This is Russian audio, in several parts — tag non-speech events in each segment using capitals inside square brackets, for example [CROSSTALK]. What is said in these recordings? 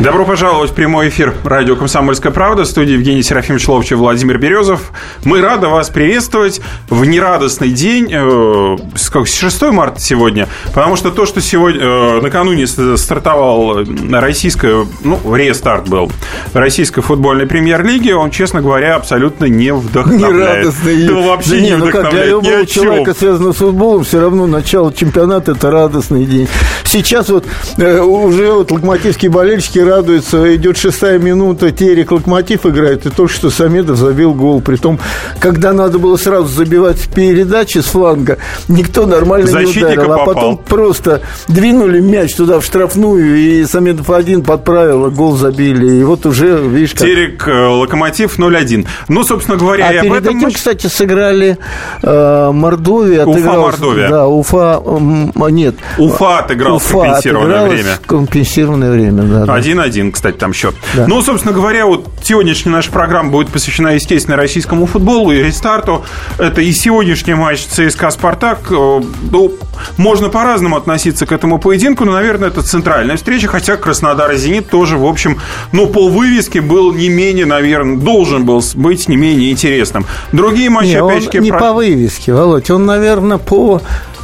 Добро пожаловать в прямой эфир радио «Комсомольская правда». В студии Евгений Серафимович Ловчев, Владимир Березов. Мы рады вас приветствовать в нерадостный день, э, как, 6 марта сегодня, потому что то, что сегодня, э, накануне стартовал российская, ну, рестарт был, российской футбольной премьер-лиги, он, честно говоря, абсолютно не вдохновляет. Нерадостный. Да вообще Да не, не, ну как для любого человека, связанного с футболом, все равно начало чемпионата – это радостный день. Сейчас вот э, уже вот локомотивские болельщики радуются, идет шестая минута, Терек Локомотив играет, и только что Самедов забил гол. Притом, когда надо было сразу забивать в передаче с фланга, никто нормально не Защитника ударил. А попал. потом просто двинули мяч туда в штрафную, и Самедов один подправил, а гол забили. И вот уже, видишь, как... Терек, э, Локомотив 0-1. Ну, собственно говоря, А перед этом... этим, кстати, сыграли э, Мордовия. Уфа, Мордовия. Да, Уфа, м, нет. Уфа отыграл в компенсированное время. компенсированное время, да. да. 1-1, кстати, там счет. Да. Ну, собственно говоря, вот сегодняшняя наша программа будет посвящена, естественно, российскому футболу и рестарту. Это и сегодняшний матч ЦСКА «Спартак». Э, Ну, можно по-разному относиться к этому поединку, но, наверное, это центральная встреча, хотя Краснодар и «Зенит» тоже, в общем, ну, по вывеске был не менее, наверное, должен был быть не менее интересным. Другие матчи, Не, он опять-таки, не про- по вывеске, Володь, он, наверное, по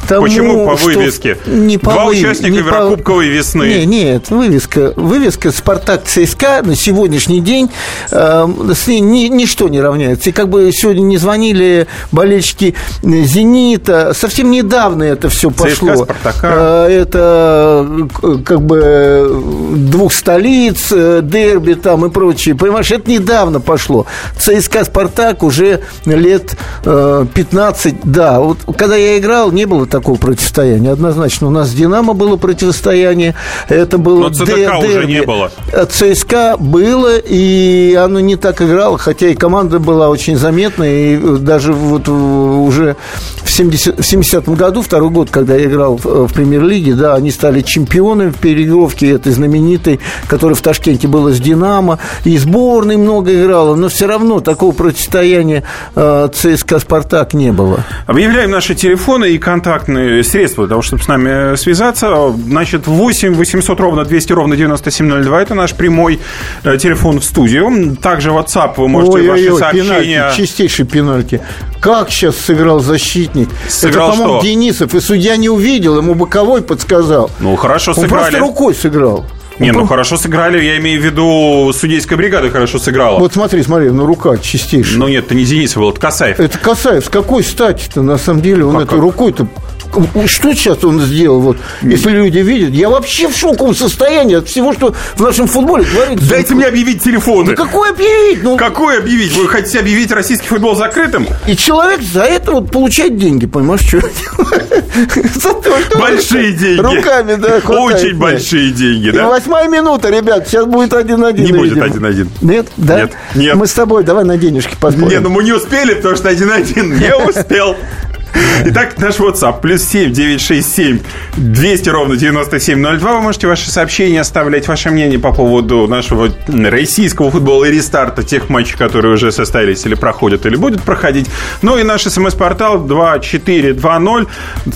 тому, Почему по вывеске? Не по Два вы- участника не по- Еврокубковой весны. Не, нет, вывеска, вывеска «Спартак ЦСКА» на сегодняшний день э, с ней ни- ничто не равняется. И как бы сегодня не звонили болельщики «Зенита», совсем недавно это все пошло. «Спартака». Э, Это э, как бы двух столиц, э, дерби там и прочее. Понимаешь, это недавно пошло. ЦСКА «Спартак» уже лет э, 15, да. Вот когда я играл, не было такого противостояния. Однозначно. У нас с «Динамо» было противостояние. Это было Но ЦДК уже не было. А ЦСКА было, и оно не так играло, хотя и команда была очень заметная, и даже вот уже в 70 в 70-м году, второй год, когда я играл в, премьер-лиге, да, они стали чемпионами в переигровке этой знаменитой, которая в Ташкенте была с «Динамо», и сборной много играла, но все равно такого противостояния э, ЦСКА «Спартак» не было. Объявляем наши телефоны и контактные средства для того, чтобы с нами связаться. Значит, 8 800 ровно 200 ровно 9702. Это наш прямой э, телефон в студию. Также WhatsApp вы можете Ой-ой-ой, ваши сообщения... пенальти, чистейший пенальти. Как сейчас сыграл защитник? Сыграл Это, по-моему? Денисов. И судья не увидел, ему боковой подсказал. Ну, хорошо Он сыграли. просто рукой сыграл. Не, Он ну хорошо сыграли. Я имею в виду, судейская бригада хорошо сыграла. Вот смотри, смотри, ну рука чистейшая. Ну нет, это не Денисов был, это Касаев. Это Касаев, с какой стати-то, на самом деле, он Как- этой рукой-то... Что сейчас он сделал? Вот, если люди видят, я вообще в шоковом состоянии от всего, что в нашем футболе творится. Дайте мне объявить телефоны. Да какой объявить? Ну, Какой объявить? Вы хотите объявить российский футбол закрытым? И человек за это вот получает деньги, понимаешь, что [LAUGHS] За то, что Большие деньги. Руками, да, Очень большие деньги, да? восьмая минута, ребят, сейчас будет один-один. Не будет. 1-1. Нет? Да? Нет, нет. Мы с тобой, давай на денежки поспорим. Не, ну мы не успели, потому что 1-1 не успел. [LAUGHS] [LAUGHS] Итак, наш WhatsApp плюс 7 967 200 ровно 9702. Вы можете ваши сообщения оставлять, ваше мнение по поводу нашего российского футбола и рестарта тех матчей, которые уже состоялись или проходят, или будут проходить. Ну и наш смс-портал 2420.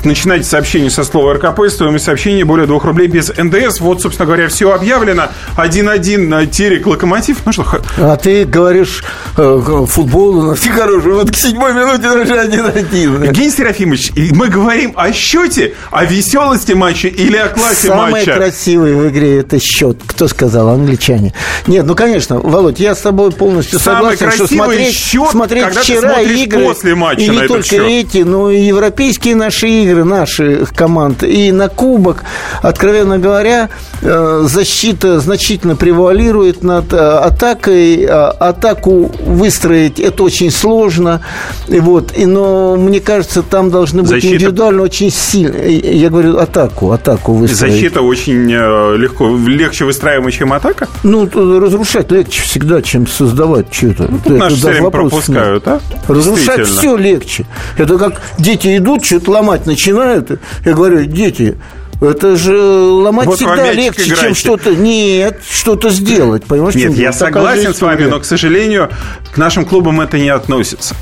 Начинайте сообщение со слова РКП, стоимость сообщения более 2 рублей без НДС. Вот, собственно говоря, все объявлено. 1-1 э, Терек Локомотив. Ну что, а ты говоришь, э, футбол э, у нас нехороший. Вот к седьмой минуте даже 1-1. Денис Серафимович, мы говорим о счете, о веселости матча или о классе Самое матча? Самое красивое в игре – это счет. Кто сказал? Англичане. Нет, ну, конечно, Володь, я с тобой полностью Самый согласен, что смотреть, счет, смотреть когда вчера ты игры, после матча и не только счет. эти, но и европейские наши игры, наши команды, и на Кубок, откровенно говоря, э, защита значительно превалирует над э, атакой. Э, атаку выстроить – это очень сложно. И вот, и, но мне кажется, там должны быть Защита- индивидуально очень сильно. Я говорю атаку, атаку выстроить. Защита очень э, легко, легче выстраиваема, чем атака? Ну, разрушать легче всегда, чем создавать что-то. Тут наши все время пропускают, а? Разрушать все легче. Это как дети идут, что-то ломать начинают. Я говорю, дети, это же ломать Вот всегда легче, чем играете. что-то. Нет, что-то сделать. Понимаешь, Нет, чем я согласен с вами, но, к сожалению, к нашим клубам это не относится.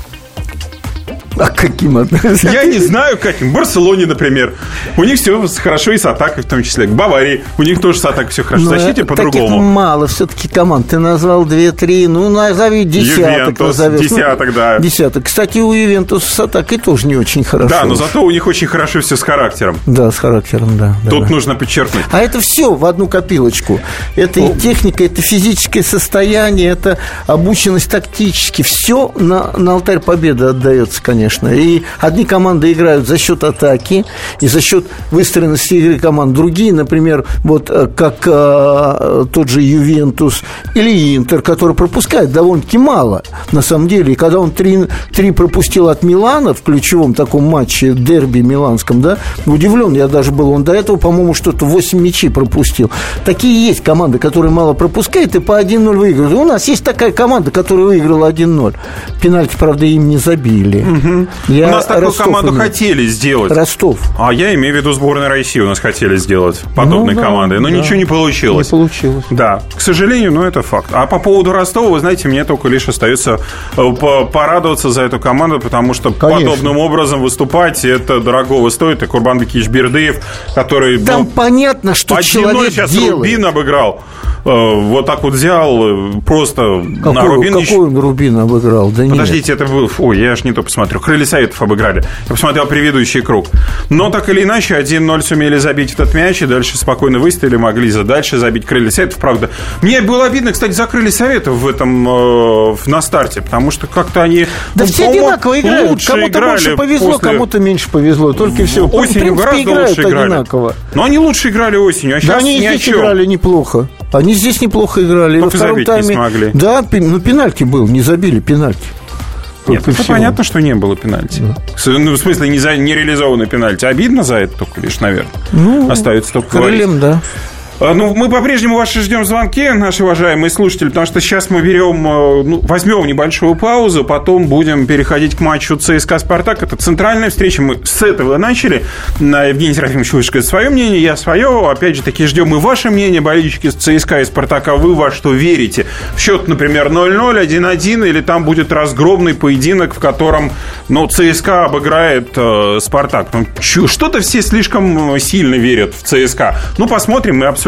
А каким? Я не знаю, каким. В Барселоне, например. У них все хорошо и с атакой в том числе. К Баварии. У них тоже с атакой все хорошо. В защите по-другому. мало все-таки команд. Ты назвал 2-3. Ну, назови десяток. Назовешь. Десяток, да. Десяток. Кстати, у Ювентуса с атакой тоже не очень хорошо. Да, но зато у них очень хорошо все с характером. Да, с характером, да. Тут да. нужно подчеркнуть. А это все в одну копилочку. Это и техника, это физическое состояние, это обученность тактически. Все на, на алтарь победы отдается, конечно. И одни команды играют за счет атаки и за счет выстроенности игры команд. Другие, например, вот э, как э, тот же Ювентус или Интер, который пропускает довольно-таки мало, на самом деле. И когда он три, три пропустил от Милана в ключевом таком матче, дерби миланском, да, удивлен я даже был. Он до этого, по-моему, что-то 8 мячей пропустил. Такие есть команды, которые мало пропускают и по 1-0 выигрывают. У нас есть такая команда, которая выиграла 1-0. Пенальти, правда, им не забили. Угу. Я У нас такую Ростов команду имею. хотели сделать. Ростов. А я имею в виду сборную России у нас хотели сделать подобной ну, да, командой. Но да. ничего не получилось. Не получилось. Да, к сожалению, но это факт. А по поводу Ростова, вы знаете, мне только лишь остается э, порадоваться за эту команду, потому что Конечно. подобным образом выступать это дорогого стоит. И Курбан Бекич Бердыев, который... Там ну, понятно, что человек сейчас делает. Рубин обыграл. Э, вот так вот взял, э, просто какой, на Рубин... Какой еще... Рубин обыграл? Да Подождите, нет. это был... Ой, я аж не то посмотрю. Крылья Советов обыграли. Я посмотрел предыдущий круг. Но так или иначе, 1-0 сумели забить этот мяч, и дальше спокойно выстояли, могли за дальше забить Крылья Советов. Правда, мне было обидно, кстати, за Крылья Советов в этом э, на старте, потому что как-то они... Да ну, все одинаково играют. Кому-то больше повезло, после... кому-то меньше повезло. Только все. Осенью гораздо лучше играли. Одинаково. Но они лучше играли осенью, а да, они здесь играли неплохо. Они здесь неплохо играли. Только Во втором тайме... не смогли. Да, ну пенальти был, не забили пенальти. Нет, это понятно, что не было пенальти. Да. Ну, в смысле, не, за, не реализованный пенальти. Обидно за это только лишь, наверное. Ну, Остается только крыльям, говорить. да. А, ну, мы по-прежнему ваши ждем звонки, наши уважаемые слушатели, потому что сейчас мы берем, э, ну, возьмем небольшую паузу, потом будем переходить к матчу ЦСКА «Спартак». Это центральная встреча, мы с этого начали. Евгений Серафимович высказал свое мнение, я свое. Опять же таки, ждем и ваше мнение, болельщики ЦСКА и «Спартака». Вы во что верите? В счет, например, 0-0, 1-1, или там будет разгромный поединок, в котором, ну, ЦСКА обыграет э, «Спартак». Ну, что-то все слишком сильно верят в ЦСКА. Ну, посмотрим, мы обсудим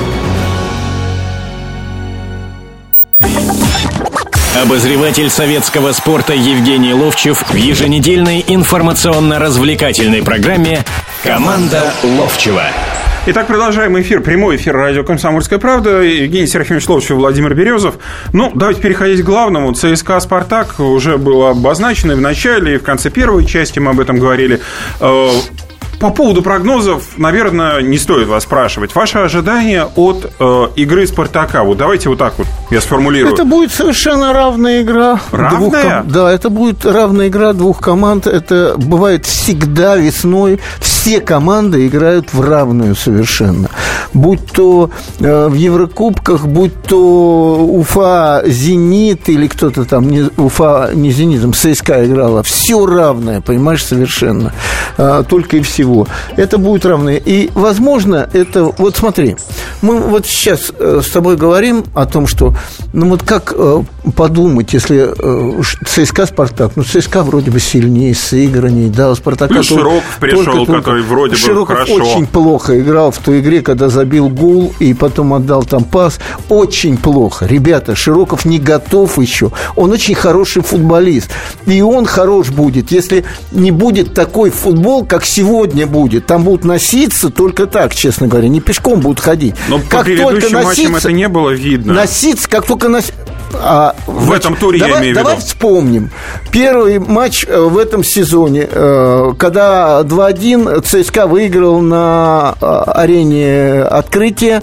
Обозреватель советского спорта Евгений Ловчев в еженедельной информационно-развлекательной программе «Команда Ловчева». Итак, продолжаем эфир, прямой эфир радио «Комсомольская правда». Евгений Серафимович Ловчев, Владимир Березов. Ну, давайте переходить к главному. ЦСКА «Спартак» уже было обозначено и в начале, и в конце первой части мы об этом говорили. По поводу прогнозов, наверное, не стоит вас спрашивать. Ваше ожидание от э, игры Спартака? Вот давайте вот так вот я сформулирую. Это будет совершенно равная игра. Равная? Двух, да, это будет равная игра двух команд. Это бывает всегда весной. Все команды играют в равную совершенно. Будь то э, в Еврокубках, будь то Уфа, Зенит или кто-то там, не, Уфа не Зенитом, ЦСКА играла. Все равное, понимаешь, совершенно. Э, только и всего. Это будет равны. И, возможно, это... Вот смотри, мы вот сейчас э, с тобой говорим о том, что... Ну, вот как э, подумать, если ЦСКА «Спартак», ну, ЦСКА вроде бы сильнее, сыграннее, да, у «Спартака». Ну, Широков пришел, только, который вроде Широков бы хорошо. очень плохо играл в той игре, когда забил гул и потом отдал там пас. Очень плохо. Ребята, Широков не готов еще. Он очень хороший футболист. И он хорош будет, если не будет такой футбол, как сегодня будет. Там будут носиться только так, честно говоря. Не пешком будут ходить. Но как по только носиться, это не было видно. Носиться, как только носиться А, в значит, этом туре давай, я имею в виду. Давай вспомним. Первый матч э, в этом сезоне, э, когда 2-1 ЦСКА выиграл на э, арене открытия,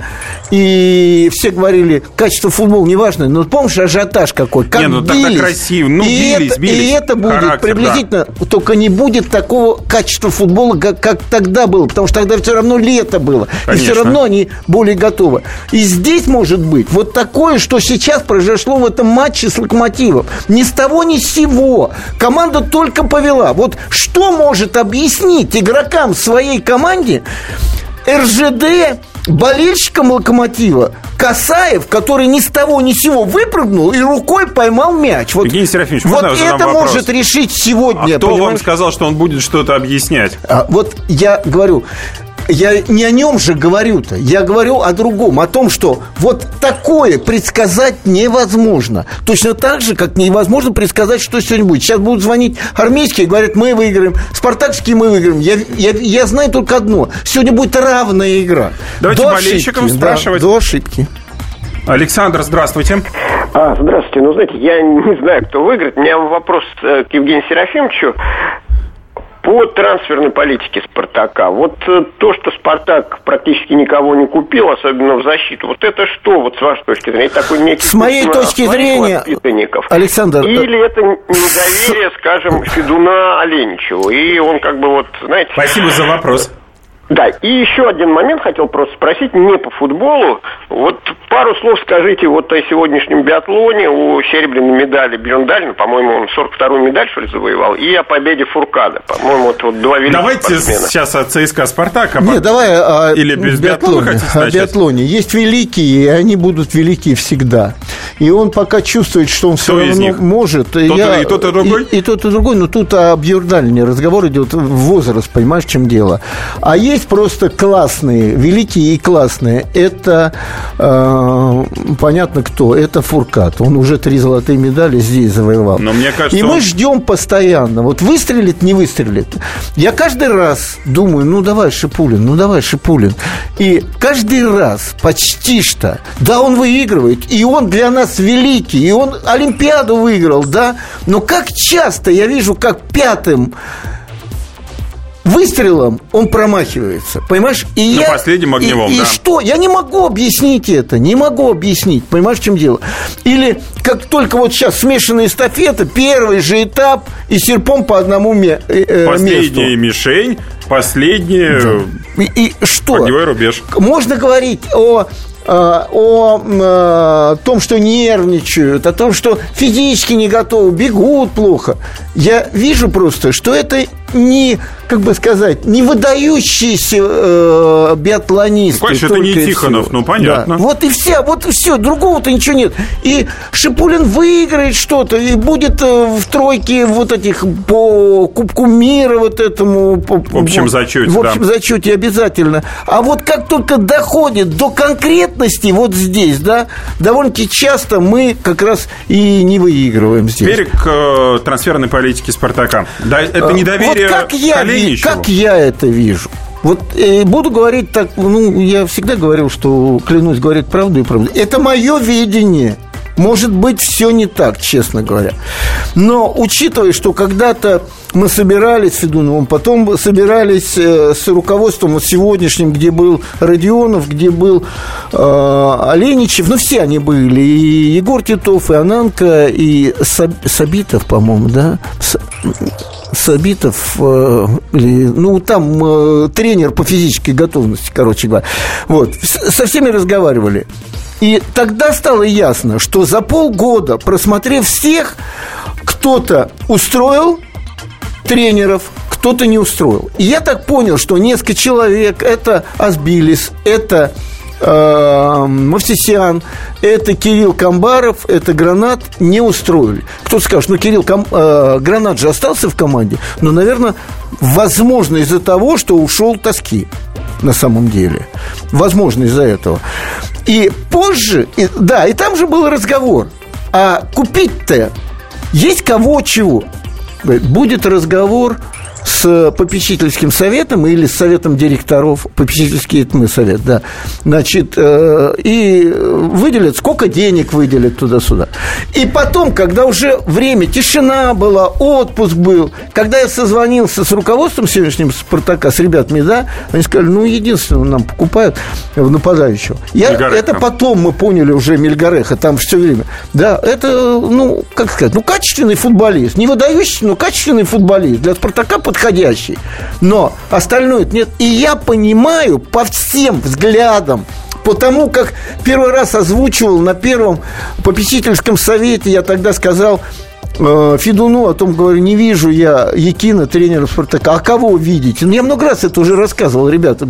и все говорили, качество футбола не важно, но помнишь ажиотаж какой? Как не, ну бились. тогда красиво, ну и бились, это, бились. И это будет Характер, приблизительно, да. только не будет такого качества футбола, как, как тогда было, потому что тогда все равно лето было, Конечно. и все равно они более готовы. И здесь может быть вот такое, что сейчас произошло в этом матче с Локомотивом. Ни с того, ни с сего. Команда только повела. Вот что может объяснить игрокам своей команде РЖД болельщикам Локомотива Касаев, который ни с того ни с сего выпрыгнул и рукой поймал мяч. Вот, Евгений Серафимович, вот это может решить сегодня. А кто вам понимаешь? сказал, что он будет что-то объяснять? А, вот я говорю, я не о нем же говорю-то. Я говорю о другом, о том, что вот такое предсказать невозможно. Точно так же, как невозможно предсказать, что сегодня будет. Сейчас будут звонить армейские, говорят, мы выиграем, спартакские мы выиграем. Я, я, я знаю только одно. Сегодня будет равная игра. Давайте До болельщикам ошибки, спрашивать. Да, до ошибки. Александр, здравствуйте. А, здравствуйте. Ну, знаете, я не знаю, кто выиграет. У меня вопрос э, к Евгению Серафимовичу по трансферной политике «Спартака». Вот э, то, что «Спартак» практически никого не купил, особенно в защиту, вот это что, вот с вашей точки зрения? Это такой некий С моей точки зрения? Александр, э, Или это недоверие, скажем, Федуна Оленичеву? И он как бы вот, знаете... Спасибо за вопрос. Да, и еще один момент хотел просто спросить, не по футболу. Вот пару слов скажите вот о сегодняшнем биатлоне, о серебряной медали Бьерндалина, по-моему, он 42-ю медаль, что ли, завоевал, и о победе Фуркада. По-моему, вот, вот два великих Давайте спортсмена. сейчас от ЦСКА «Спартак». а Не, потом- давай о Или без биатлона хотите О биатлоне. Есть великие, и они будут великие всегда. И он пока чувствует, что он все Кто из равно них? может. Тот и- и тот, и другой? И, и тот, и другой. Но тут о Бьюрдалине разговор идет в возраст, понимаешь, в чем дело. А есть просто классные, великие и классные. Это э, понятно кто. Это Фуркат. Он уже три золотые медали здесь завоевал. Но мне кажется, и мы он- ждем постоянно. Вот выстрелит, не выстрелит. Я каждый раз думаю, ну давай, Шипулин, ну давай, Шипулин. И каждый раз почти что, да, он выигрывает, и он для нас великий, и он Олимпиаду выиграл, да, но как часто я вижу, как пятым выстрелом он промахивается, понимаешь? И Ну, я, последним огневом, и, и да. что? Я не могу объяснить это, не могу объяснить, понимаешь, в чем дело? Или как только вот сейчас смешанная эстафета, первый же этап и серпом по одному ме- э, э, Последняя месту. мишень, последний И, и что? огневой рубеж. Можно говорить о э, о э, том, что нервничают, о том, что физически не готовы, бегут плохо. Я вижу просто, что это не, как бы сказать, не выдающиеся э, биатлонисты. Ну, конечно, это не Тихонов, ну, понятно. Да. Вот и все, вот и все, другого-то ничего нет. И Шипулин выиграет что-то, и будет э, в тройке вот этих по Кубку мира вот этому. по- В общем вот, зачете, В общем да. зачете обязательно. А вот как только доходит до конкретности вот здесь, да, довольно-таки часто мы как раз и не выигрываем здесь. Теперь к э, трансферной политике «Спартака». Да, это недоверие вот как я, как я это вижу. Вот э, буду говорить так, ну, я всегда говорил, что клянусь говорить правду и правду. Это мое видение. Может быть, все не так, честно говоря. Но учитывая, что когда-то мы собирались с Федуновым, потом собирались э, с руководством вот сегодняшним, где был Родионов, где был э, Оленичев, ну, все они были, и Егор Титов, и Ананка, и Саб- Сабитов, по-моему, да? Сабитов, э, ну, там э, тренер по физической готовности, короче говоря. Вот, со всеми разговаривали. И тогда стало ясно, что за полгода, просмотрев всех, кто-то устроил тренеров, кто-то не устроил. И я так понял, что несколько человек, это Асбилис, это э, Мовсисян, это Кирилл Камбаров, это Гранат не устроили. Кто скажет, ну Кирилл Кам- э, Гранат же остался в команде, но, наверное, возможно из-за того, что ушел Тоски на самом деле. Возможно, из-за этого. И позже, и- да, и там же был разговор. А купить-то есть кого чего? Говорит, Будет разговор с с попечительским советом или с советом директоров, попечительский это мы совет, да, значит, э, и выделят, сколько денег выделят туда-сюда. И потом, когда уже время, тишина была, отпуск был, когда я созвонился с руководством сегодняшним «Спартака», с ребятами, да, они сказали, ну, единственное, нам покупают в нападающего. Я, это потом мы поняли уже Мельгареха, там все время. Да, это, ну, как сказать, ну, качественный футболист. Не выдающийся, но качественный футболист. Для «Спартака» подходящий. Но остальное нет. И я понимаю по всем взглядам, потому как первый раз озвучивал на первом попечительском совете, я тогда сказал, Э, Федуну о том говорю, не вижу я Якина, тренера Спартака. А кого видите? Ну, я много раз это уже рассказывал, ребята.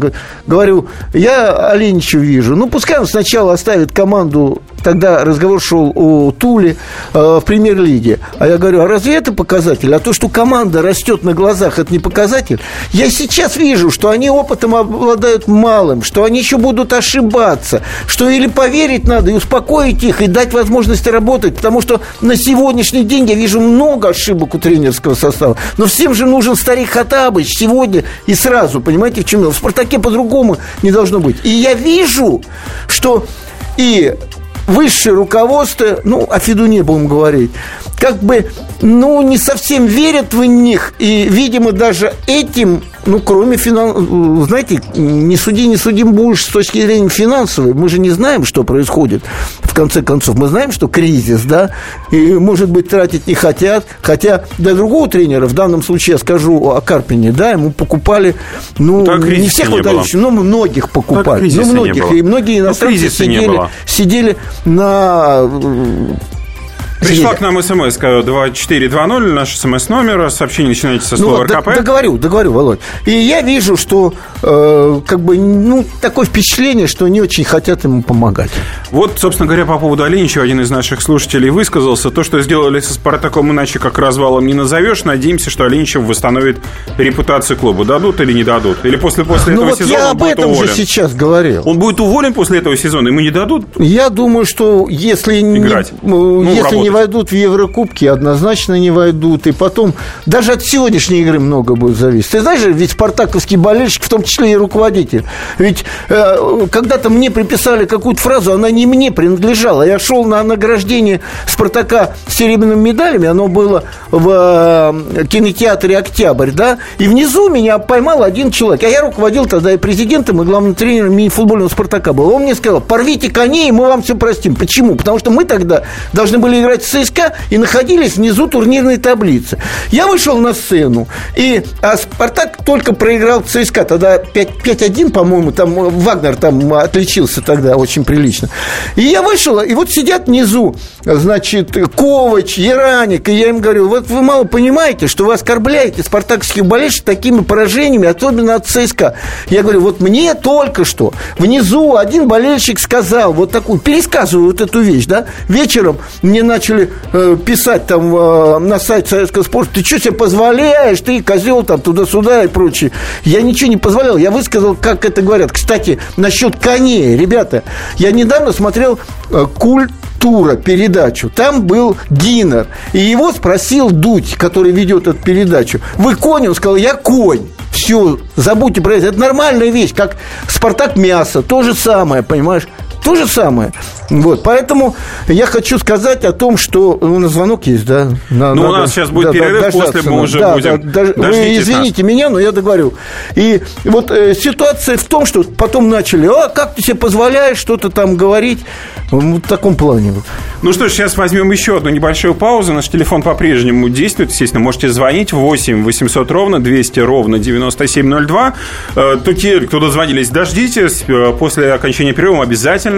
Говорю, я Оленича вижу. Ну, пускай он сначала оставит команду тогда разговор шел о Туле э, в премьер-лиге. А я говорю, а разве это показатель? А то, что команда растет на глазах, это не показатель? Я сейчас вижу, что они опытом обладают малым, что они еще будут ошибаться, что или поверить надо и успокоить их, и дать возможность работать, потому что на сегодняшний день я вижу много ошибок у тренерского состава. Но всем же нужен старик Хатабыч сегодня и сразу, понимаете, в чем дело? В «Спартаке» по-другому не должно быть. И я вижу, что и высшее руководство, ну, о Федуне будем говорить, как бы, ну, не совсем верят в них, и, видимо, даже этим ну, кроме финансов, знаете, не суди, не судим будешь с точки зрения финансовой. Мы же не знаем, что происходит. В конце концов, мы знаем, что кризис, да, и, может быть, тратить не хотят. Хотя для другого тренера, в данном случае я скажу о Карпине, да, ему покупали, ну, так не всех выдающих, но многих покупали. Ну, многих. И многие иностранцы сидели, сидели на Пришла к нам смс 2420, наш смс-номер, сообщение начинается со слова ну, РКП. Договорю, договорю, Володь. И я вижу, что э, как бы, ну, такое впечатление, что не очень хотят ему помогать. Вот, собственно говоря, по поводу Оленичева один из наших слушателей высказался. То, что сделали со Спартаком, иначе как развалом не назовешь. Надеемся, что Оленичев восстановит репутацию клуба. Дадут или не дадут? Или после, после ну, этого вот сезона я об этом уволен? же сейчас говорил. Он будет уволен после этого сезона, ему не дадут? Я думаю, что если, Играть. Не, ну, если не не войдут в Еврокубки, однозначно не войдут. И потом, даже от сегодняшней игры много будет зависеть. Ты знаешь, ведь спартаковский болельщик, в том числе и руководитель, ведь э, когда-то мне приписали какую-то фразу, она не мне принадлежала. Я шел на награждение Спартака серебряными медалями, оно было в э, кинотеатре «Октябрь», да, и внизу меня поймал один человек. А я руководил тогда и президентом, и главным тренером мини-футбольного «Спартака» был. Он мне сказал, порвите коней, и мы вам все простим. Почему? Потому что мы тогда должны были играть играть в ЦСКА и находились внизу турнирной таблицы. Я вышел на сцену, и а Спартак только проиграл ЦСКА. Тогда 5-1, по-моему, там Вагнер там отличился тогда очень прилично. И я вышел, и вот сидят внизу, значит, Ковач, Яраник, и я им говорю, вот вы мало понимаете, что вы оскорбляете спартакских болельщиков такими поражениями, особенно от ЦСКА. Я говорю, вот мне только что внизу один болельщик сказал вот такую, пересказываю вот эту вещь, да, вечером мне начал начали э, писать там э, на сайте Советского спорта, ты что себе позволяешь, ты козел там туда-сюда и прочее. Я ничего не позволял, я высказал, как это говорят. Кстати, насчет коней, ребята, я недавно смотрел э, культ тура передачу. Там был Динер. И его спросил Дудь, который ведет эту передачу. Вы конь? Он сказал, я конь. Все, забудьте про это. Это нормальная вещь, как Спартак мясо. То же самое, понимаешь? То же самое. Вот, поэтому я хочу сказать о том, что у нас звонок есть, да? На, ну, надо, у нас сейчас будет да, перерыв, после мы уже да, будем... Да, да, вы извините нас. меня, но я договорю. И вот э, ситуация в том, что потом начали, а как ты себе позволяешь что-то там говорить? в таком плане. Ну что ж, сейчас возьмем еще одну небольшую паузу. Наш телефон по-прежнему действует. Естественно, можете звонить 8 800 ровно 200 ровно 9702. Э, то те, кто дозвонились, дождитесь. Э, после окончания перерыва обязательно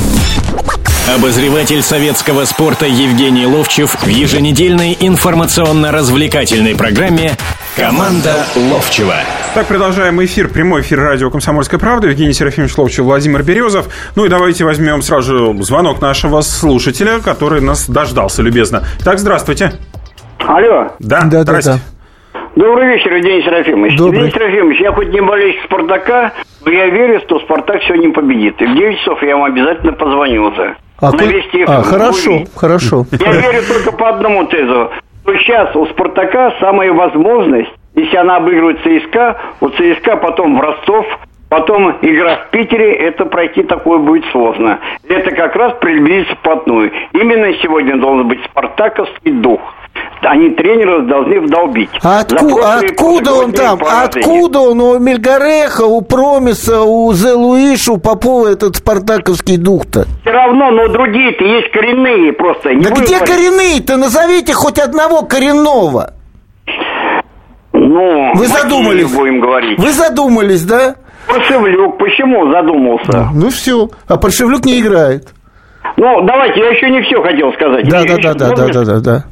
Обозреватель советского спорта Евгений Ловчев в еженедельной информационно-развлекательной программе «Команда Ловчева». Так, продолжаем эфир, прямой эфир радио «Комсомольская правда». Евгений Серафимович Ловчев, Владимир Березов. Ну и давайте возьмем сразу же звонок нашего слушателя, который нас дождался любезно. Так, здравствуйте. Алло. Да, Да, да, здрасте. Добрый вечер, Евгений Серафимович. Добрый. Евгений Серафимович, я хоть не болельщик «Спартака», но я верю, что «Спартак» сегодня победит. И в 9 часов я вам обязательно позвоню уже. А, На ку- Вести а, хорошо, Вы- хорошо. Я верю только по одному тезу. Что сейчас у «Спартака» самая возможность, если она обыгрывает ЦСКА, у ЦСКА потом в Ростов, потом игра в Питере, это пройти такое будет сложно. Это как раз приблизится вплотную. Именно сегодня должен быть спартаковский дух. Они тренеры должны вдолбить. Отку- откуда он там? Откуда он у Мельгареха, у Промиса, у Зе Луиша, у Попова этот спартаковский дух-то? Все равно, но другие-то есть коренные просто. Не Да будем где коренные-то? Назовите хоть одного коренного. Ну, Вы задумались? будем говорить. Вы задумались, да? Паршевлюк, почему задумался? Ну все. А Паршевлюк не играет. Ну, давайте, я еще не все хотел сказать. Да, Я да, да, да, да, да, да, да.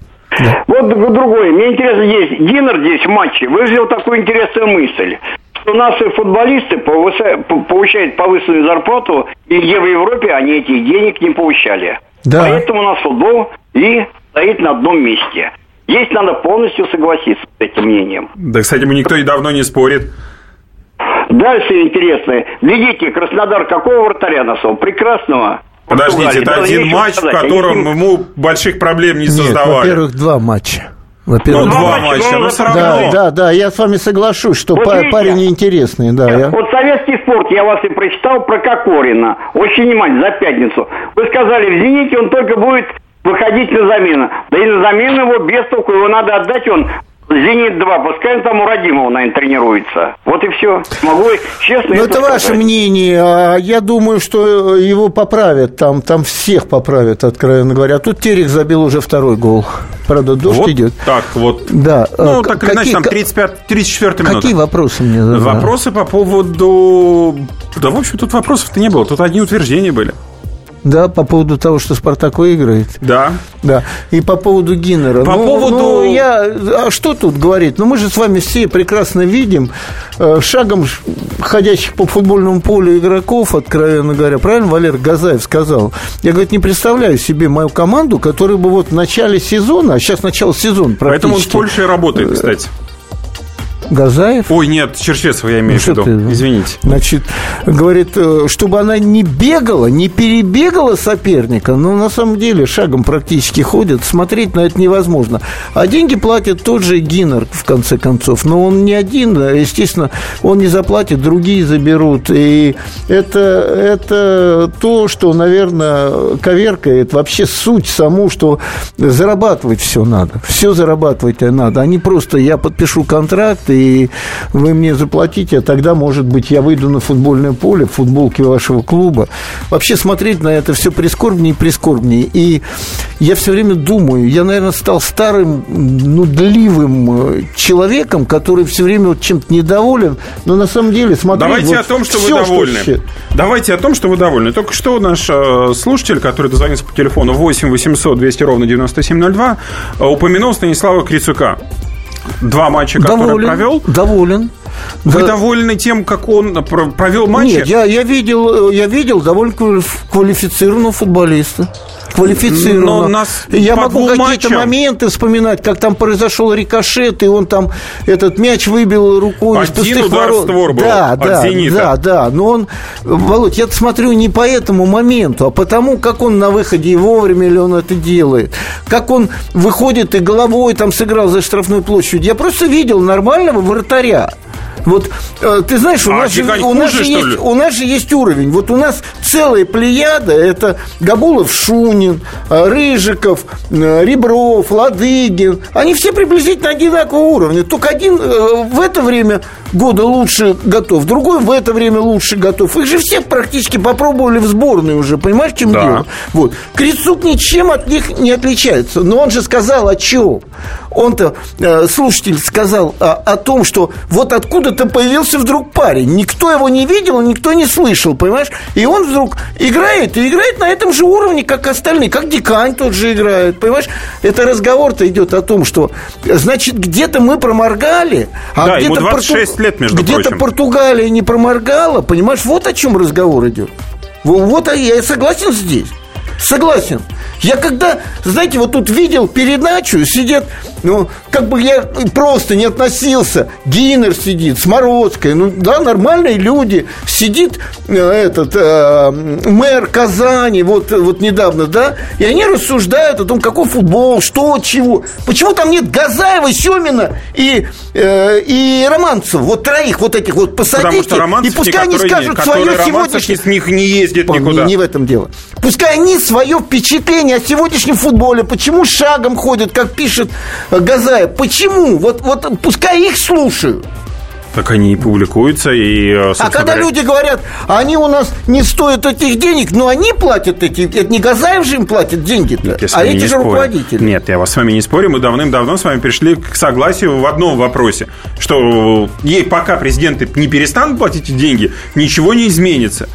Да. Вот другое. Мне интересно здесь, Динер здесь в матче выразил такую интересную мысль, что наши футболисты получают повышенную зарплату, и где в Европе они этих денег не получали. Да. Поэтому у нас футбол и стоит на одном месте. Здесь надо полностью согласиться с этим мнением. Да, кстати, никто и давно не спорит. Дальше интересно. Глядите, Краснодар какого вратаря нашел? Прекрасного. Подождите, это один матч, в котором ему больших проблем не Нет, создавали. во-первых, два матча. Ну, Во-первых, два матча, но все равно. Да, да, да, я с вами соглашусь, что Вот видите? парень интересный, да. я- Вот советский спорт, я вас и прочитал про Кокорина. Очень внимательно, за пятницу. Вы сказали, в «Зените» он только будет выходить на замену. Да и на замену его без толку, его надо отдать, он «Зенит-2», пускай он там у Радимова, наверное, тренируется. Вот и все. Могу честно Ну, это ваше сказать. мнение. А я думаю, что его поправят. Там, там всех поправят, откровенно говоря. А тут Терек забил уже второй гол. Правда, дождь Вот идет. так вот. Да. Ну, а, так или иначе, там какие- 35, 34 минута. Какие вопросы мне задали? Вопросы по поводу... Да, в общем, тут вопросов-то не было. Тут одни утверждения были. Да, по поводу того, что Спартак выиграет. Да. Да. И по поводу Гиннера. По Ну, поводу- ну, я... А что тут говорить? Ну, мы же с вами все прекрасно видим э, шагом ходящих по футбольному полю игроков, откровенно говоря. Правильно Валер Газаев сказал? Я, говорит, не представляю себе мою команду, которая бы вот в начале сезона, а сейчас начало сезона Поэтому он в практически. Польше и работает, кстати. Газаев? Ой, нет, Черчесова я имею Ну, в виду. ты? Извините. Значит, говорит, э, чтобы она не бегала, не перебегала соперника, но на самом деле шагом практически ходит, смотреть на это невозможно. А деньги платит тот же Гиннер, в конце концов. Но он не один, а, естественно, он не заплатит, другие заберут. И это, это то, что, наверное, коверкает вообще суть саму, что зарабатывать все надо. Все зарабатывать надо. А не просто я подпишу контракт, и вы мне заплатите, а тогда, может быть, я выйду на футбольное поле в футболке вашего клуба. Вообще смотреть на это все прискорбнее и прискорбнее. И я все время думаю, я, наверное, стал старым, нудливым э, человеком, который все время вот чем-то недоволен, но на самом деле смотреть... Давайте вот о том, что вы всё, довольны. щ- Давайте о том, что вы довольны. Только что наш э, слушатель, который дозвонился по телефону 8 800 200 ровно 9702, э, упомянул Станислава Крицука. Два матча, которые Доволен, провел. доволен. Вы Да. довольны тем, как он про- провел матчи? Нет, я, я, видел, я видел довольно квалиф- квалифицированного футболиста. Квалифицированного. Но нас я могу какие-то моменты вспоминать, как там произошел рикошет, и он там этот мяч выбил рукой из Один пустых удар в ворот. был да, да, «Зенита». да, да. Но он, Володь, я смотрю не по этому моменту, а потому, как он на выходе и вовремя ли он это делает. Как он выходит и головой там сыграл за штрафной площадью. Я просто видел нормального вратаря. Вот э, ты знаешь, у А нас, же, у, нас же есть, ли? у нас же есть уровень. Вот у нас целая плеяда. Это Габулов, Шунин, э, Рыжиков, э, Ребров, Ладыгин. Они все приблизительно одинакового уровня. Только один в это время года лучше готов, другой в это время лучше готов. Их же всех практически попробовали в сборной уже, понимаешь, чем Да. дело? Вот. Крицук ничем от них не отличается. Но он же сказал о чем? Он-то, э, слушатель, сказал о, о том, что вот откуда-то появился вдруг парень. Никто его не видел, никто не слышал, понимаешь? И он вдруг играет, и играет на этом же уровне, как остальные. Как Дикань тот же играет, понимаешь? Это разговор-то идет о том, что, значит, где-то мы проморгали, а Да, где-то 26 лет, между где-то прочим. Португалия не проморгала, понимаешь? Вот о чем разговор идет. Во- Вот я согласен здесь. Согласен. Я когда, знаете, вот тут видел передачу, сидят, ну, как бы я просто не относился. Гинер сидит, Смородская, ну, да, нормальные люди. Сидит э, этот э, мэр Казани, вот, вот недавно, да, и они рассуждают о том, какой футбол, что, чего. Почему там нет Газаева, Семина и, э, и Романцев, вот троих вот этих вот посадите, и пускай они скажут свое сегодняшнее... с них не ездит никуда. Не, не в этом дело. Пускай они свое впечатление о сегодняшнем футболе, почему шагом ходят, как пишет э, Газаев, почему? Вот, вот пускай их слушают. Так они и публикуются, и, э, А когда говоря, люди говорят, они у нас не стоят этих денег, но они платят эти, это не Газаев же им платит деньги-то, Я с а эти же спорю. руководители. Нет, я вас с вами не спорю. Мы давным-давно с вами пришли к согласию в одном вопросе, что ей пока президенты не перестанут платить деньги, ничего не изменится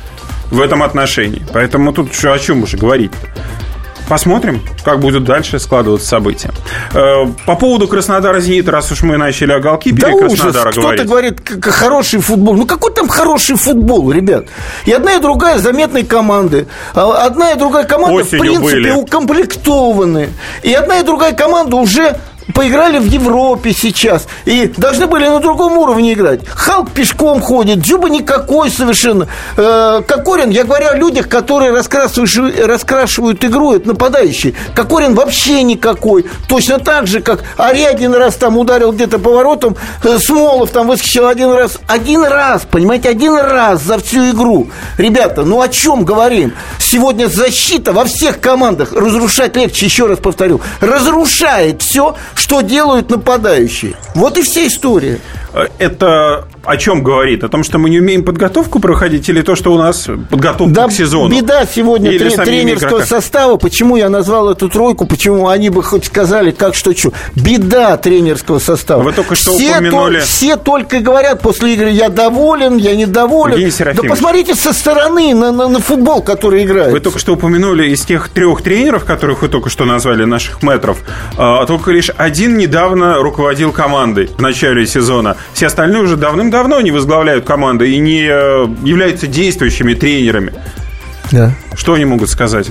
в этом отношении. Поэтому тут что, о чем уже говорить Посмотрим, как будут дальше складываться события. Э, По поводу Краснодара Зенита, раз уж мы начали о голкипере Да ужас, Краснодара кто-то говорить. говорит, хороший футбол. Ну какой там хороший футбол, ребят? И одна и другая заметные команды. А Одна и другая команда, Осенью в принципе, были. укомплектованы. И одна и другая команда уже поиграли в Европе сейчас. И должны были на другом уровне играть. Халк пешком ходит, Дзюба никакой совершенно. Э, Кокорин, я говорю о людях, которые раскрашивают, раскрашивают игру, это нападающие. Кокорин вообще никакой. Точно так же, как Ари раз там ударил где-то поворотом, э, Смолов там выскочил один раз. Один раз, понимаете, один раз за всю игру. Ребята, ну о чем говорим? Сегодня защита во всех командах разрушать легче, еще раз повторю, разрушает все, что делают нападающие. Вот и вся история. Э, Это о чем говорит? О том, что мы не умеем подготовку проходить, или то, что у нас подготовка Да, к сезону? беда сегодня Или тре- самими тренерского игроками? состава. Почему я назвал эту тройку? Почему они бы хоть сказали, как что что? Беда тренерского состава. Вы только что все, упомянули- то- все только говорят после игры, я доволен, я недоволен. Да посмотрите со стороны на, на- на футбол, который играет. Вы только что упомянули из тех трех тренеров, которых вы только что назвали, наших метров, а, только лишь один недавно руководил командой в начале сезона. Все остальные уже давным-давно не возглавляют команды и не э, являются действующими тренерами. Да. Что они могут сказать?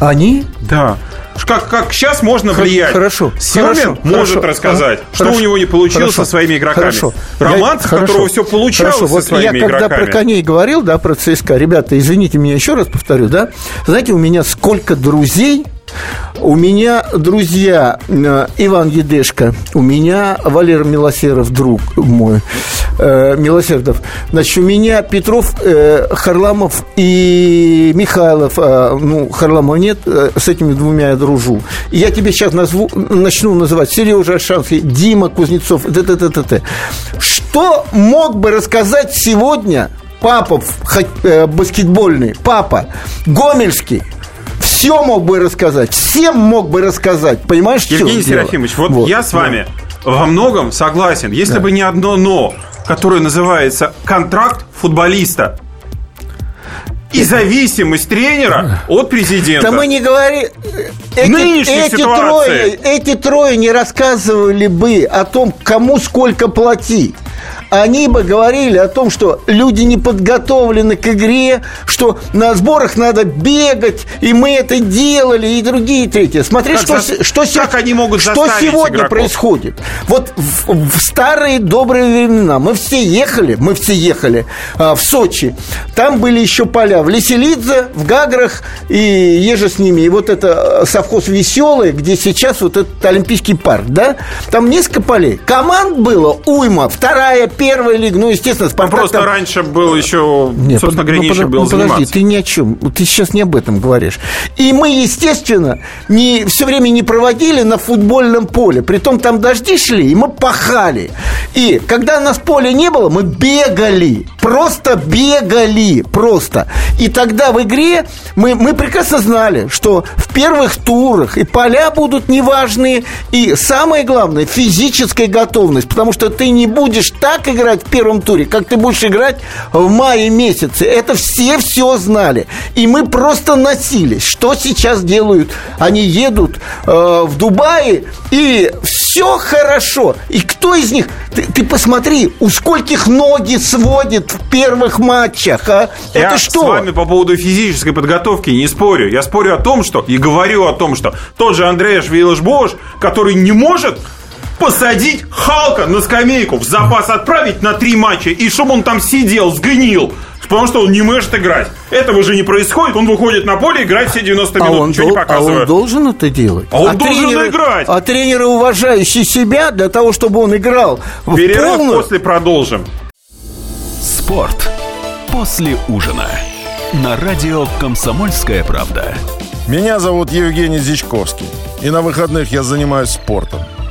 Они? Да. Как, как сейчас можно влиять? хорошо, хорошо, может хорошо, рассказать, ага, что хорошо, у него не получилось хорошо, со своими игроками. хорошо. Романцев, Я- которого хорошо, все получалось хорошо. со Вот своими я когда игроками. про коней говорил, да, про ЦСКА, ребята, извините меня, еще раз повторю, да, знаете, у меня сколько друзей, у меня друзья э, Иван Едешко, у меня Валера Милосеров, друг мой, э, Милосердов. Значит, у меня Петров, э, Харламов и Михайлов. э, ну, Харламова нет, э, с этими двумя я дружу. Я тебе сейчас назву, начну называть Сережа Альшанский, Дима Кузнецов, т т т т т Что мог бы рассказать сегодня папа баскетбольный, папа Гомельский, все мог бы рассказать, всем мог бы рассказать, понимаешь, Евгений? Серафимович, вот, я с да. вами во многом согласен. Если бы не одно но, которое называется контракт футболиста и зависимость тренера от президента. Да мы не говорим... Эти, нынешней эти ситуации. трое, эти трое не рассказывали бы о том, кому сколько платить. Они бы говорили о том, что люди не подготовлены к игре, что на сборах надо бегать, и мы это делали, и другие третьи. Смотри, Как что, за- что, как они могут что сегодня игроков? происходит. Вот в, в старые добрые времена мы все ехали, мы все ехали а, в Сочи. Там были еще поля в Леселидзе, в Гаграх и еже с ними. И вот это э, совхоз «Веселый», где сейчас вот этот Олимпийский парк, да? Там несколько полей. Команд было уйма, вторая, первая лига. Ну, естественно, Спартак... Просто там... раньше был еще, Нет, собственно говоря, ну, было ну, подожди, заниматься. ты ни о чем. Ты сейчас не об этом говоришь. И мы, естественно, не, все время не проводили на футбольном поле. Притом там дожди шли, и мы пахали. И когда нас поля не было, мы бегали. Просто бегали. Просто. И тогда в игре мы, мы прекрасно знали, что в первых турах и поля будут неважные, и самое главное, физическая готовность. Потому что ты не будешь так играть в первом туре, как ты будешь играть в мае месяце. Это все все знали. И мы просто носились. Что сейчас делают? Они едут э, в Дубае, и все хорошо. И кто из них? Ты, ты посмотри, у скольких ноги сводит в первых матчах, а? Я Это что? с вами по поводу физической подготовки не спорю. Я спорю о том, что, и говорю о том, что тот же Андреаш Виллаш-Бош, который не может посадить Халка на скамейку, в запас отправить на три матча, и чтобы он там сидел, сгнил, потому что он не может играть. Этого же не происходит, он выходит на поле, играть все 90 минут, а он ничего дол- не показывает. А он должен это делать. А он а должен тренеры, играть. А тренеры, уважающие себя, для того, чтобы он играл Перерыв полную... после продолжим. Спорт после ужина. На радио «Комсомольская правда». Меня зовут Евгений Зичковский. И на выходных я занимаюсь спортом.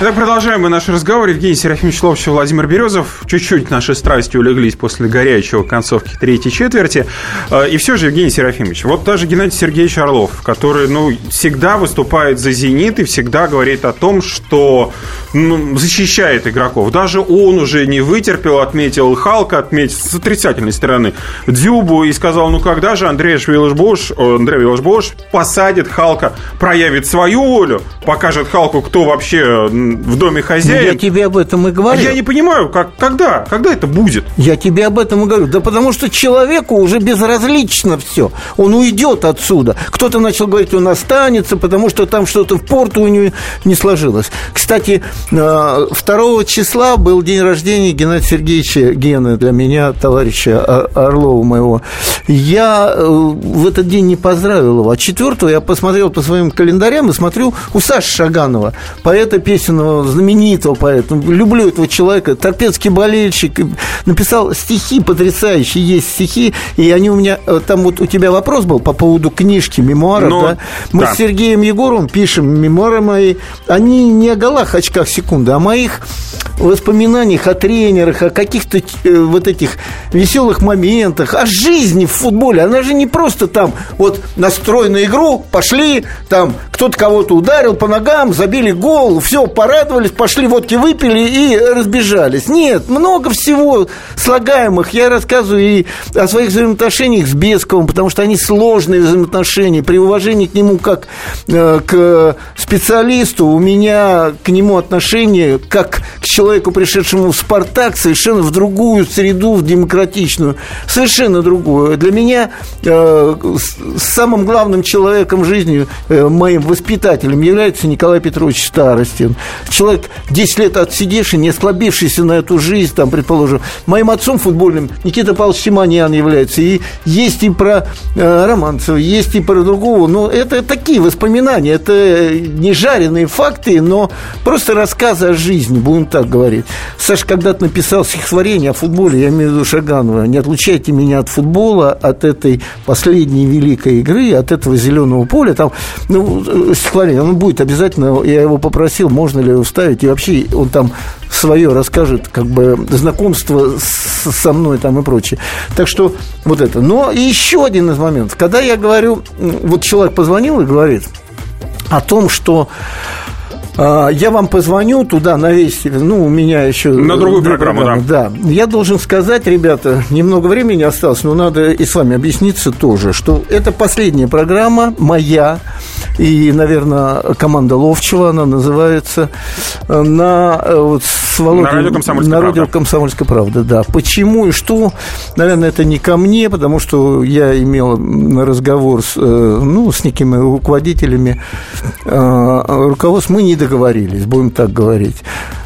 Итак, продолжаем мы наш разговор. Евгений Серафимович Ловчев, Владимир Березов. Чуть-чуть наши страсти улеглись после горячего концовки третьей четверти. Э, и все же, Евгений Серафимович, вот даже Геннадий Сергеевич Орлов, который, ну, всегда выступает за «Зенит» и всегда говорит о том, что ну, защищает игроков. Даже он уже не вытерпел, отметил Халка, отметил с отрицательной стороны Дзюбу и сказал, ну, когда же Андрей Виллашбош, Андрей Виллашбош посадит Халка, проявит свою волю, покажет Халку, кто вообще в доме хозяин. Я тебе об этом и говорю. А я не понимаю, как, когда? Когда это будет? Я тебе об этом и говорю. Да потому что человеку уже безразлично все. Он уйдет отсюда. Кто-то начал говорить, он останется, потому что там что-то в порту у него не сложилось. Кстати, 2 э, числа был день рождения Геннадия Сергеевича Гены для меня, товарища Орлова моего. Я э, в этот день не поздравил его. А 4 я посмотрел по своим календарям и смотрю у Саши Шаганова, поэта песен известного, знаменитого поэта. Люблю этого человека. Торпедский болельщик. Написал стихи потрясающие. Есть стихи. И они у меня... Э, там вот у тебя вопрос был по поводу книжки, мемуаров, ну, да? Мы да. с Сергеем Егоровым пишем мемуары мои. Они не о голах, очках секунды, а о моих воспоминаниях о тренерах, о каких-то э, вот этих веселых моментах, о жизни в футболе. Она же не просто там вот настрой на игру, пошли, там кто-то кого-то ударил по ногам, забили гол, все, порадовались, пошли водки выпили и разбежались. Нет, много всего слагаемых. Я рассказываю и о своих взаимоотношениях с Бесковым, потому что они сложные взаимоотношения. При уважении к нему как э, к специалисту у меня к нему отношение как к человеку, пришедшему в «Спартак», совершенно в другую среду, в демократичную. Совершенно другую. Для меня э, самым главным человеком в жизни, э, моим воспитателем является Николай Петрович Старостин человек 10 лет отсидевший, не ослабившийся на эту жизнь, там, предположим. Моим отцом футбольным Никита Павлович Симоньян является. И есть и про э, Романцева, есть и про другого. Но это такие воспоминания, это не жареные факты, но просто рассказы о жизни, будем так говорить. Саша когда-то написал стихотворение о футболе, я имею в виду Шаганова. Не отлучайте меня от футбола, от этой последней великой игры, от этого зеленого поля. Там, ну, э, стихотворение, оно будет обязательно, я его попросил, можно ли вставить, и вообще он там свое расскажет, как бы знакомство с, со мной там и прочее. Так что вот это. Но еще один из моментов, когда я говорю, вот человек позвонил и говорит о том, что А, Я вам позвоню туда на весь, ну, у меня еще... На другую две программу, программы, да. Я должен сказать, ребята, немного времени осталось, но надо и с вами объясниться тоже, что это последняя программа моя и, наверное, команда Ловчева, она называется, э, на, э, вот, с Володей- На радио «Комсомольская на радио правда». «Комсомольская правда», да. Почему и что, наверное, это не ко мне, потому что я имел разговор с, э, ну, с некими руководителями руководств, мы не договорились, будем так говорить.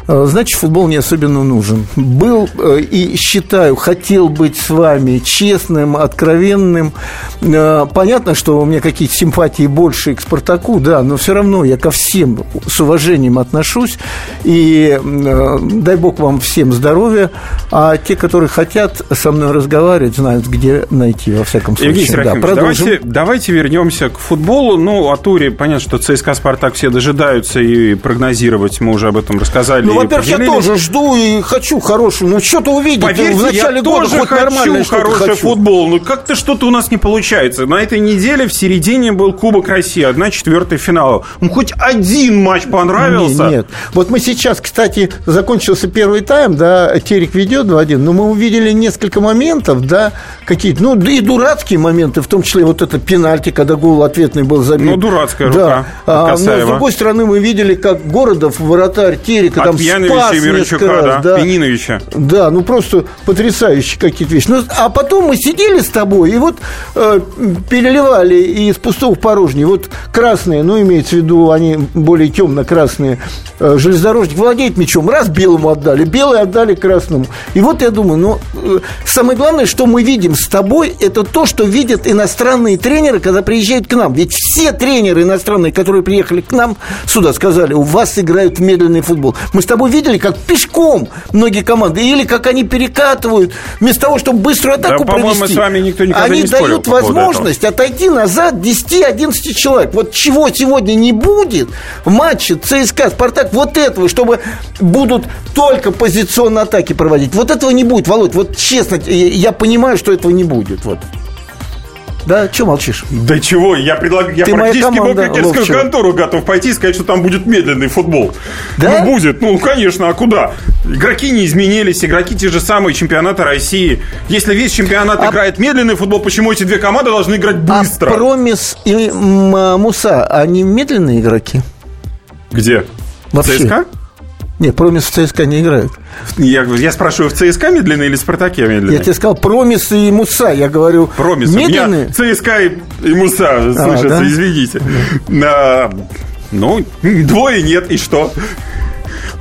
Э, Значит, футбол не особенно нужен. Был э, и считаю, хотел быть с вами честным, откровенным. Э, Понятно, что у меня какие-то симпатии больше к Спартаку, да, но все равно я ко всем с уважением отношусь. И дай бог вам всем здоровья. А те, которые хотят со мной разговаривать, знают, где найти, во всяком случае. Евгений Да, Серафимович, продолжим. давайте, давайте вернемся к футболу. Ну, о туре понятно, что ЦСКА «Спартак» все дожидаются и прогнозировать, мы уже об этом рассказали. Ну, и во-первых, я тоже жду и хочу хорошую. Ну, что-то увидеть. Поверьте, в начале я года тоже хоть хочу хороший хочу. футбол. Но как-то что-то у нас не получается. На этой неделе в середине был Кубок России, одна четвертая финала. Ну, хоть один матч понравился. Не, Нет, Вот мы сейчас, кстати, закончился первый тайм, да, Терек ведет 2-1, но мы увидели несколько моментов, да, какие-то, ну, да и дурацкие моменты, в том числе вот это пенальти, когда гол ответный был забит. Ну, дурацкая рука Да. от А, но, с Касаева. другой стороны, мы видели, как Городов, вратарь Терека, там Пьяновича спас и Мирончука, раз, да, Пениновича. Да, ну просто потрясающие какие-то вещи. Ну, а потом мы сидели с тобой и вот э, переливали из пустого в порожнее. Вот красные, ну, имеется в виду, они более темно-красные, э, железнодорожник владеет мячом, раз белому отдали, белый отдали красному. И вот я думаю, ну, э, самое главное, что мы видим с тобой, это то, что видят иностранные тренеры, когда приезжают к нам. Ведь все тренеры иностранные, которые приехали к нам сюда, сказали, у вас играют в медленный футбол. Мы с тобой видели, как пешком многие команды, или как они перекатывают, вместо того, чтобы быструю атаку Да, провести. с вами никто никогда они не дают возможность отойти назад 10-11 человек. Вот чего сегодня не будет в матче ЦСКА, Спартак, вот этого, чтобы будут только позиционные атаки проводить. Вот этого не будет, Володь. Вот честно, я понимаю, что этого не будет. Вот. Да, что молчишь? Да чего, я предлагаю, я Ты практически в Ловчева. контору готов пойти и сказать, что там будет медленный футбол. Да? Ну, будет, ну, конечно, а куда? Игроки не изменились, игроки те же самые чемпионата России. Если весь чемпионат А- играет медленный футбол, почему эти две команды должны играть быстро? А Промис и а, Муса, они медленные игроки? Где? Вообще. ЦСКА? Нет, Промис в ЦСКА не играют. Я, я спрашиваю, в ЦСКА медленный или в Спартаке медленный? Я тебе сказал Промис и Муса. Я говорю, Промис. У медленные. меня ЦСКА и, и Муса слышатся, да? извините. На- ну, двое нет, и что?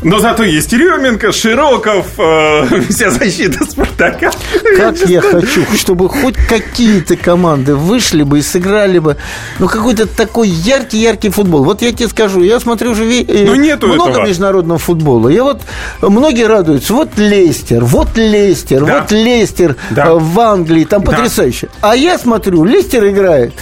Но зато есть Еременко, Широков, э, [LAUGHS] вся защита Спартака. Как я хочу, чтобы хоть какие-то команды вышли бы и сыграли бы, ну, какой-то такой яркий-яркий футбол. Вот я тебе скажу, я смотрю уже э, Ну, нету много этого. международного футбола. Я вот, многие радуются, вот Лестер, вот Лестер, Да. вот Лестер Да. э, в Англии, там Да. потрясающе. А я смотрю, Лестер играет,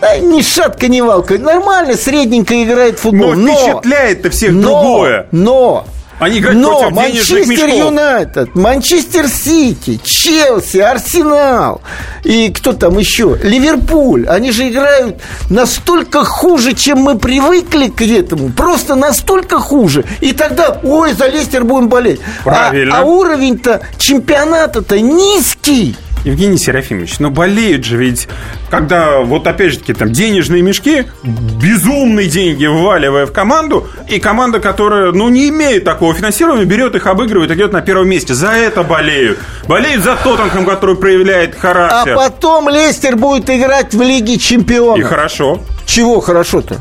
да, ни шатка, ни валка, нормально, средненько играет в футбол. Но впечатляет-то всех но, другое. Но Они играют но против Манчестер. Юнайтед, Манчестер Сити, Челси, Арсенал и кто там еще? Ливерпуль. Они же играют настолько хуже, чем мы привыкли к этому. Просто настолько хуже. И тогда, ой, за Лестер будем болеть. А- Правильно. А, уровень-то чемпионата-то низкий. Евгений Серафимович, но болеют же ведь, когда вот опять же таки там денежные мешки, безумные деньги вваливая в команду, и команда, которая, ну, не имеет такого финансирования, берет их, обыгрывает, идет на первом месте. За это болеют. Болеют за Тоттенхэм, который проявляет А характер. потом Лестер будет играть в Лиге И Чемпионов. хорошо. Чего хорошо-то?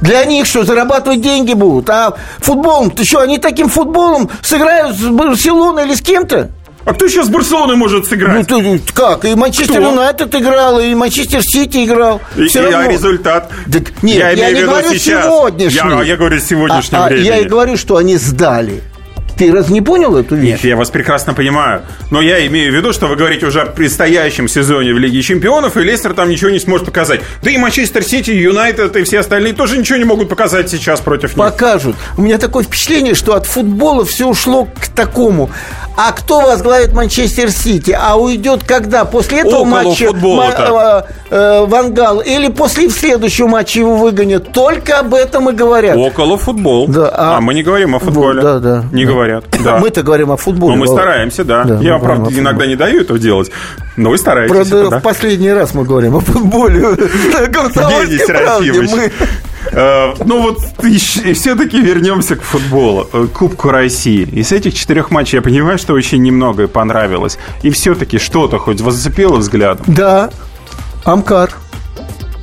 Для них что, зарабатывать деньги будут? А футболом, ты что, они таким футболом сыграют с Барселоной или с кем-то? А кто сейчас с Барселоной может Ну, сыграть? ты, как? И Манчестер? Юнайтед играл, и Манчестер Сити играл. И- Всё и- равно. а результат? Так нет, Я я, не говорю сейчас. сегодняшний. Я- я говорю сегодняшнего а, а времени. я и говорю, что они сдали. Ты раз не понял эту вещь? Нет, я вас прекрасно понимаю. Но я имею в виду, что вы говорите уже о предстоящем сезоне в Лиге Чемпионов, и Лестер там ничего не сможет показать. Да и Манчестер Сити, Юнайтед и все остальные тоже ничего не могут показать сейчас против них. покажут. У меня такое впечатление, что от футбола все ушло к такому. А кто возглавит Манчестер Сити? А уйдет когда? После этого Около матча футбола-то. э, э, Вангал или после следующего матча его выгонят? Только об этом и говорят. Около футбол. Да, а... а- мы не говорим о футболе. да, да, Не да. говорят. Да. [LAUGHS] Мы-то говорим о футболе. Ну, мы стараемся, да. Да, Я, правда, иногда не даю этого делать, но вы стараетесь. Правда, это да. в последний раз мы говорим о футболе. [LAUGHS] На Евгений «Комсомольской правде» Серафимович. Э, Ну вот все-таки вернемся к футболу, э, Кубку России. Из этих четырех матчей я понимаю, что очень немногое понравилось. И все-таки что-то хоть зацепило взгляд. Да, Амкар.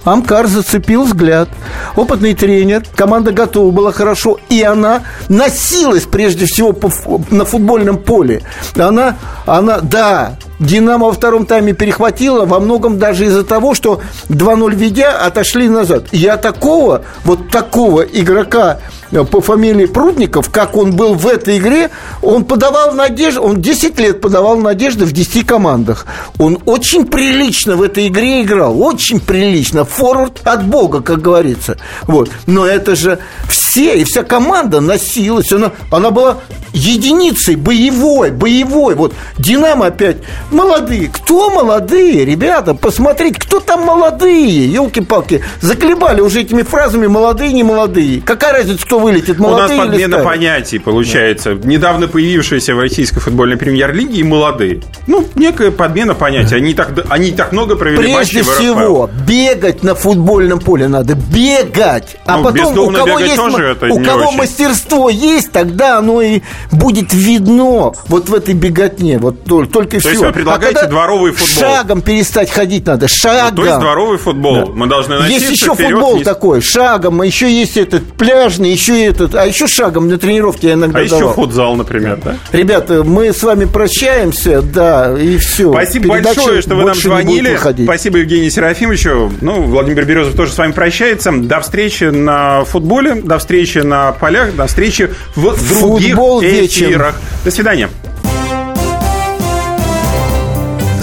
Амкар зацепил взгляд. Опытный тренер, команда готова была хорошо, и она носилась прежде всего по на футбольном поле. Она, она, да, Динамо во втором тайме перехватила, во многом даже из-за того, что 2-0 ведя, отошли назад. Я такого, вот такого игрока э, по фамилии Прудников, как он был в этой игре, он подавал надежды, он 10 лет подавал надежды в 10 командах. Он очень прилично в этой игре играл, очень прилично. Форвард от бога, как говорится. Вот. Но это же все, и вся команда носилась. Она, она была единицей, боевой, боевой. Вот Динамо опять молодые. Кто молодые, ребята? Посмотрите, кто там молодые? Елки-палки, заколебали уже этими фразами молодые, не молодые. Какая разница, кто вылетит, У нас молодые подмена понятий получается. Недавно появившиеся в российской футбольной премьер-лиге и молодые. Ну, некая подмена понятий. Они так, они так много провели Прежде матчей в РФЛ. всего, бегать на футбольном поле надо, бегать. А Ну, потом, у кого, есть, у кого очень. мастерство есть, тогда оно и будет видно вот в этой беготне. Вот тол- только и То всего. есть предлагаете А дворовый футбол? Шагом перестать ходить надо, шагом. Ну, то есть дворовый футбол. Мы должны носиться Есть еще вперед, футбол вниз. такой, шагом, а еще есть этот пляжный, еще этот, а еще шагом на тренировке я иногда А еще давал. футзал, например, да? Ребята, мы с вами прощаемся, да, и все. Спасибо большое, что вы нам звонили. Спасибо Евгению Серафимовичу. Ну, Владимир Березов тоже с вами прощается. До встречи на футболе, до встречи на полях, до встречи в других Футбол эфирах. До свидания.